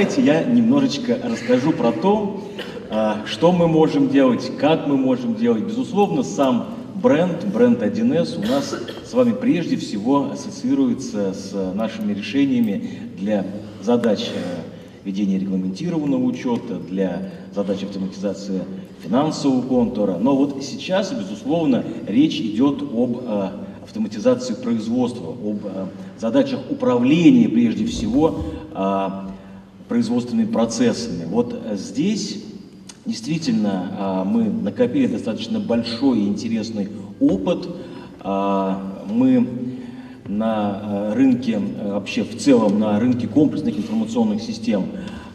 давайте я немножечко расскажу про то, а, что мы можем делать, как мы можем делать. Безусловно, сам бренд, бренд 1С у нас с вами прежде всего ассоциируется с нашими решениями для задач э, ведения регламентированного учета, для задач автоматизации финансового контура. Но вот сейчас, безусловно, речь идет об э, автоматизации производства, об э, задачах управления прежде всего производственными процессами. Вот здесь Действительно, а, мы накопили достаточно большой и интересный опыт. А, мы на а, рынке, вообще в целом на рынке комплексных информационных систем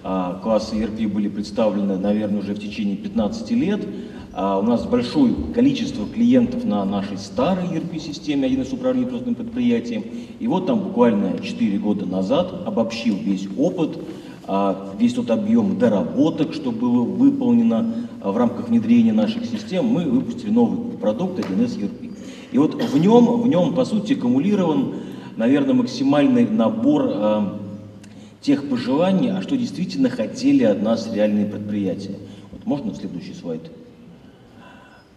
класса ERP были представлены, наверное, уже в течение 15 лет. У нас большое количество клиентов на нашей старой ERP-системе, один из управлений производственным предприятием. И вот там буквально 4 года назад обобщил весь опыт а, весь тот объем доработок, что было выполнено а, в рамках внедрения наших систем, мы выпустили новый продукт 1С ERP. И вот в нем, в нем, по сути, аккумулирован, наверное, максимальный набор а, тех пожеланий, а что действительно хотели от нас реальные предприятия. Вот можно следующий слайд?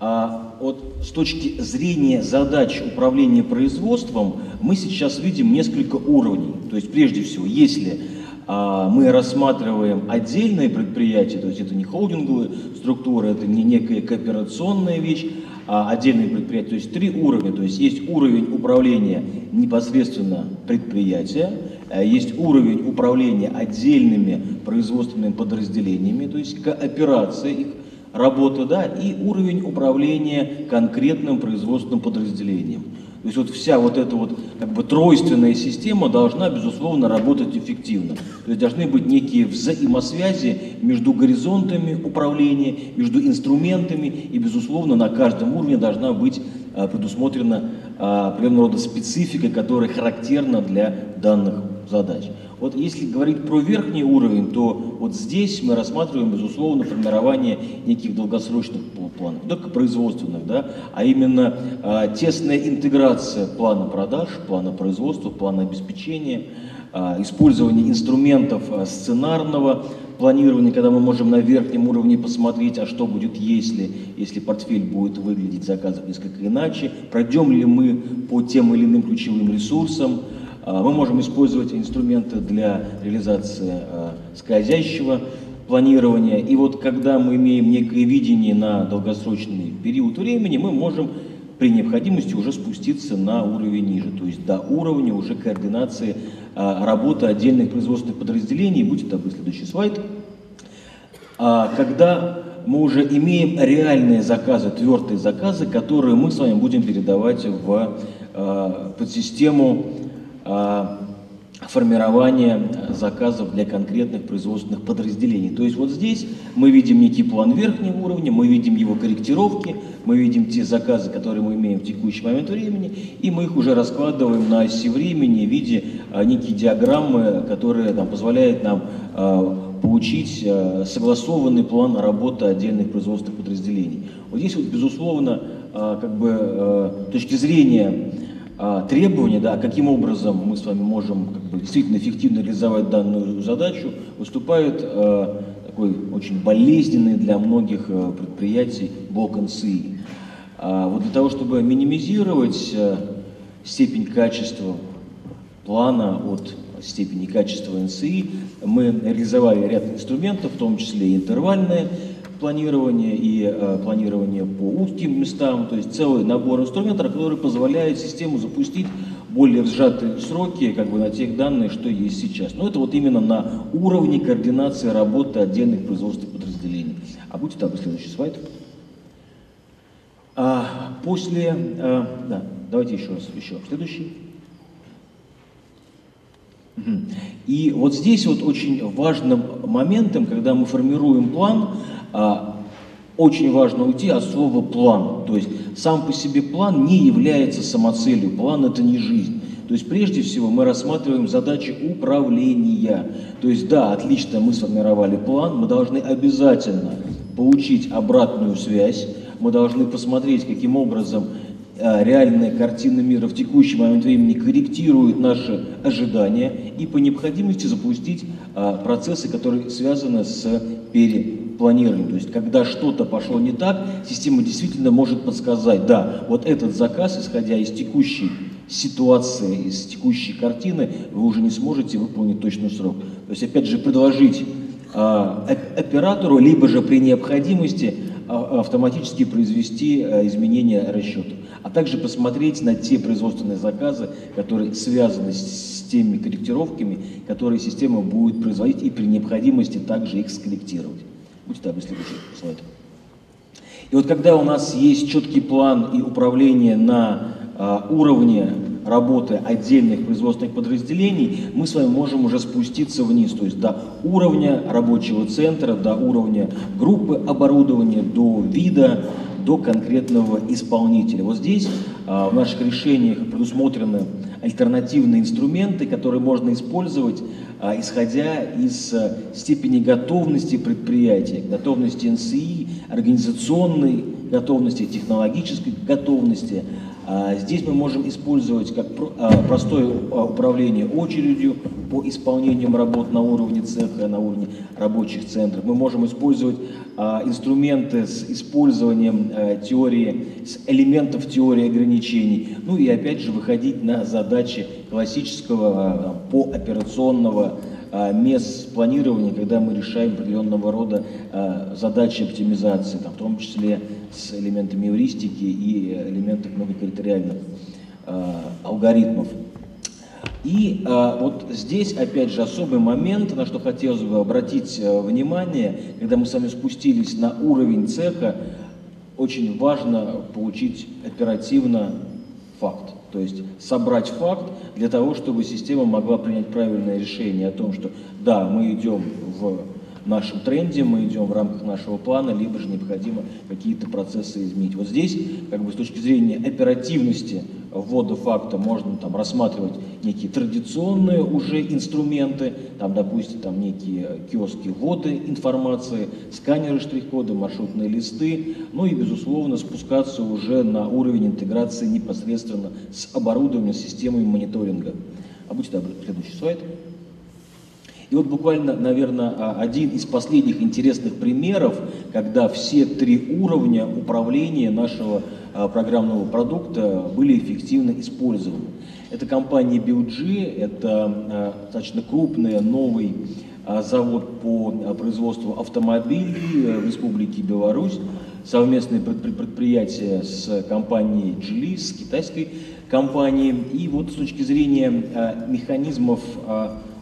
А вот с точки зрения задач управления производством мы сейчас видим несколько уровней. То есть прежде всего, если а, мы рассматриваем отдельные предприятия, то есть это не холдинговые структуры, это не некая кооперационная вещь, а отдельные предприятия. То есть три уровня. То есть есть уровень управления непосредственно предприятия, а есть уровень управления отдельными производственными подразделениями, то есть кооперация их работы, да, и уровень управления конкретным производственным подразделением. То есть вот вся вот эта вот как бы тройственная система должна, безусловно, работать эффективно. То есть должны быть некие взаимосвязи между горизонтами управления, между инструментами, и, безусловно, на каждом уровне должна быть а, предусмотрена а, определенного рода специфика, которая характерна для данных задач. Вот если говорить про верхний уровень, то вот здесь мы рассматриваем, безусловно, формирование неких долгосрочных планов, не только производственных, да, а именно а, тесная интеграция плана продаж, плана производства, плана обеспечения, а, использование инструментов а, сценарного планирования, когда мы можем на верхнем уровне посмотреть, а что будет, если, если портфель будет выглядеть заказов несколько иначе, пройдем ли мы по тем или иным ключевым ресурсам, мы можем использовать инструменты для реализации а, скользящего планирования. И вот когда мы имеем некое видение на долгосрочный период времени, мы можем при необходимости уже спуститься на уровень ниже, то есть до уровня уже координации а, работы отдельных производственных подразделений. Будь это следующий слайд. Когда мы уже имеем реальные заказы, твердые заказы, которые мы с вами будем передавать в подсистему а, формирование заказов для конкретных производственных подразделений. То есть вот здесь мы видим некий план верхнего уровня, мы видим его корректировки, мы видим те заказы, которые мы имеем в текущий момент времени, и мы их уже раскладываем на оси времени в виде а, некие диаграммы, которые там, позволяют нам а, получить а, согласованный план работы отдельных производственных подразделений. Вот здесь вот, безусловно, а, как бы, а, точки зрения а, требования, да, каким образом мы с вами можем как бы, действительно эффективно реализовать данную задачу, выступает э, такой очень болезненный для многих э, предприятий блок НСИ. А вот для того, чтобы минимизировать э, степень качества плана от степени качества НСИ, мы реализовали ряд инструментов, в том числе и интервальные планирование и э, планирование по узким местам, то есть целый набор инструментов, который позволяет систему запустить более сжатые сроки как бы на тех данных, что есть сейчас. Но это вот именно на уровне координации работы отдельных производственных подразделений. А будьте там следующий слайд. А, после, а, да, давайте еще раз, еще следующий. И вот здесь вот очень важным моментом, когда мы формируем план, а, очень важно уйти от слова «план». То есть сам по себе план не является самоцелью, план – это не жизнь. То есть прежде всего мы рассматриваем задачи управления. То есть да, отлично, мы сформировали план, мы должны обязательно получить обратную связь, мы должны посмотреть, каким образом реальная картина мира в текущий момент времени корректирует наши ожидания и по необходимости запустить а, процессы, которые связаны с перепланированием. То есть, когда что-то пошло не так, система действительно может подсказать, да, вот этот заказ, исходя из текущей ситуации, из текущей картины, вы уже не сможете выполнить точный срок. То есть, опять же, предложить э, оператору, либо же при необходимости а, автоматически произвести э, изменения расчета, а также посмотреть на те производственные заказы, которые связаны с теми корректировками, которые система будет производить и при необходимости также их скорректировать. Будьте добры, следующий слайд. И вот когда у нас есть четкий план и управление на а, уровне работы отдельных производственных подразделений, мы с вами можем уже спуститься вниз, то есть до уровня рабочего центра, до уровня группы оборудования, до вида, до конкретного исполнителя. Вот здесь а, в наших решениях предусмотрены альтернативные инструменты, которые можно использовать, а, исходя из а, степени готовности предприятия, готовности НСИ, организационной готовности, технологической готовности, здесь мы можем использовать как а, простое а, управление очередью по исполнениям работ на уровне цеха, на уровне рабочих центров. Мы можем использовать инструменты с использованием теории, с элементов теории ограничений. Ну и опять же выходить на задачи классического пооперационного мест планирования, когда мы решаем определенного рода задачи оптимизации, там, в том числе с элементами эвристики и элементами многокритериальных э, алгоритмов. И э, вот здесь, опять же, особый момент, на что хотелось бы обратить э, внимание, когда мы с вами спустились на уровень цеха, очень важно получить оперативно факт. То есть собрать факт для того, чтобы система могла принять правильное решение о том, что да, мы идем в нашем тренде, мы идем в рамках нашего плана, либо же необходимо какие-то процессы изменить. Вот здесь, как бы с точки зрения оперативности ввода факта, можно там рассматривать некие традиционные уже инструменты, там, допустим, там некие киоски ввода информации, сканеры штрих-кода, маршрутные листы, ну и, безусловно, спускаться уже на уровень интеграции непосредственно с оборудованием, с системой мониторинга. А будьте добры, следующий слайд. И вот буквально, наверное, а, один из последних интересных примеров, когда все три уровня управления нашего а, программного продукта были эффективно использованы. Это компания BioG, это а, достаточно крупный новый завод по производству автомобилей в Республике Беларусь, совместное предприятие с компанией Geely, с китайской компанией. И вот с точки зрения механизмов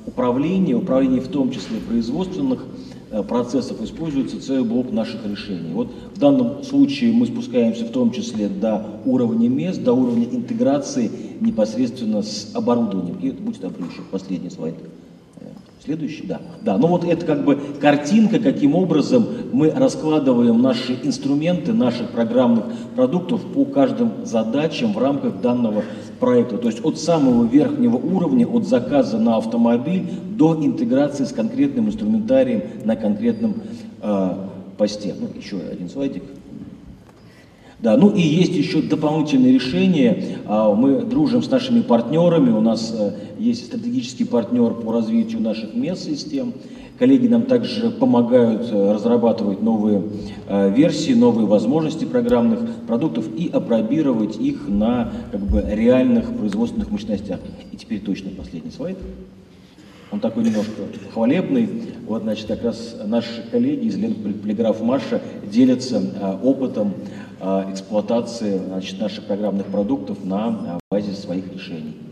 управления, управления в том числе производственных э, процессов используется целый блок наших решений. Вот в данном случае мы спускаемся в том числе до уровня мест, до уровня интеграции непосредственно с оборудованием. И будьте добры, еще последний слайд. Следующий, да. Да, ну вот это как бы картинка, каким образом мы раскладываем наши инструменты, наших программных продуктов по каждым задачам в рамках данного проекта. То есть от самого верхнего уровня, от заказа на автомобиль до интеграции с конкретным инструментарием на конкретном э, посте. Ну, еще один слайдик. Да, ну и есть еще дополнительные решения. А, мы дружим с нашими партнерами. У нас э, есть стратегический партнер по развитию наших мест систем. Коллеги нам также помогают э, разрабатывать новые э, версии, новые возможности программных продуктов и опробировать их на как бы, реальных производственных мощностях. И теперь точно последний слайд. Он такой немножко хвалебный. Вот, значит, как раз наши коллеги из Полиграф Марша делятся опытом эксплуатации значит, наших программных продуктов на базе своих решений.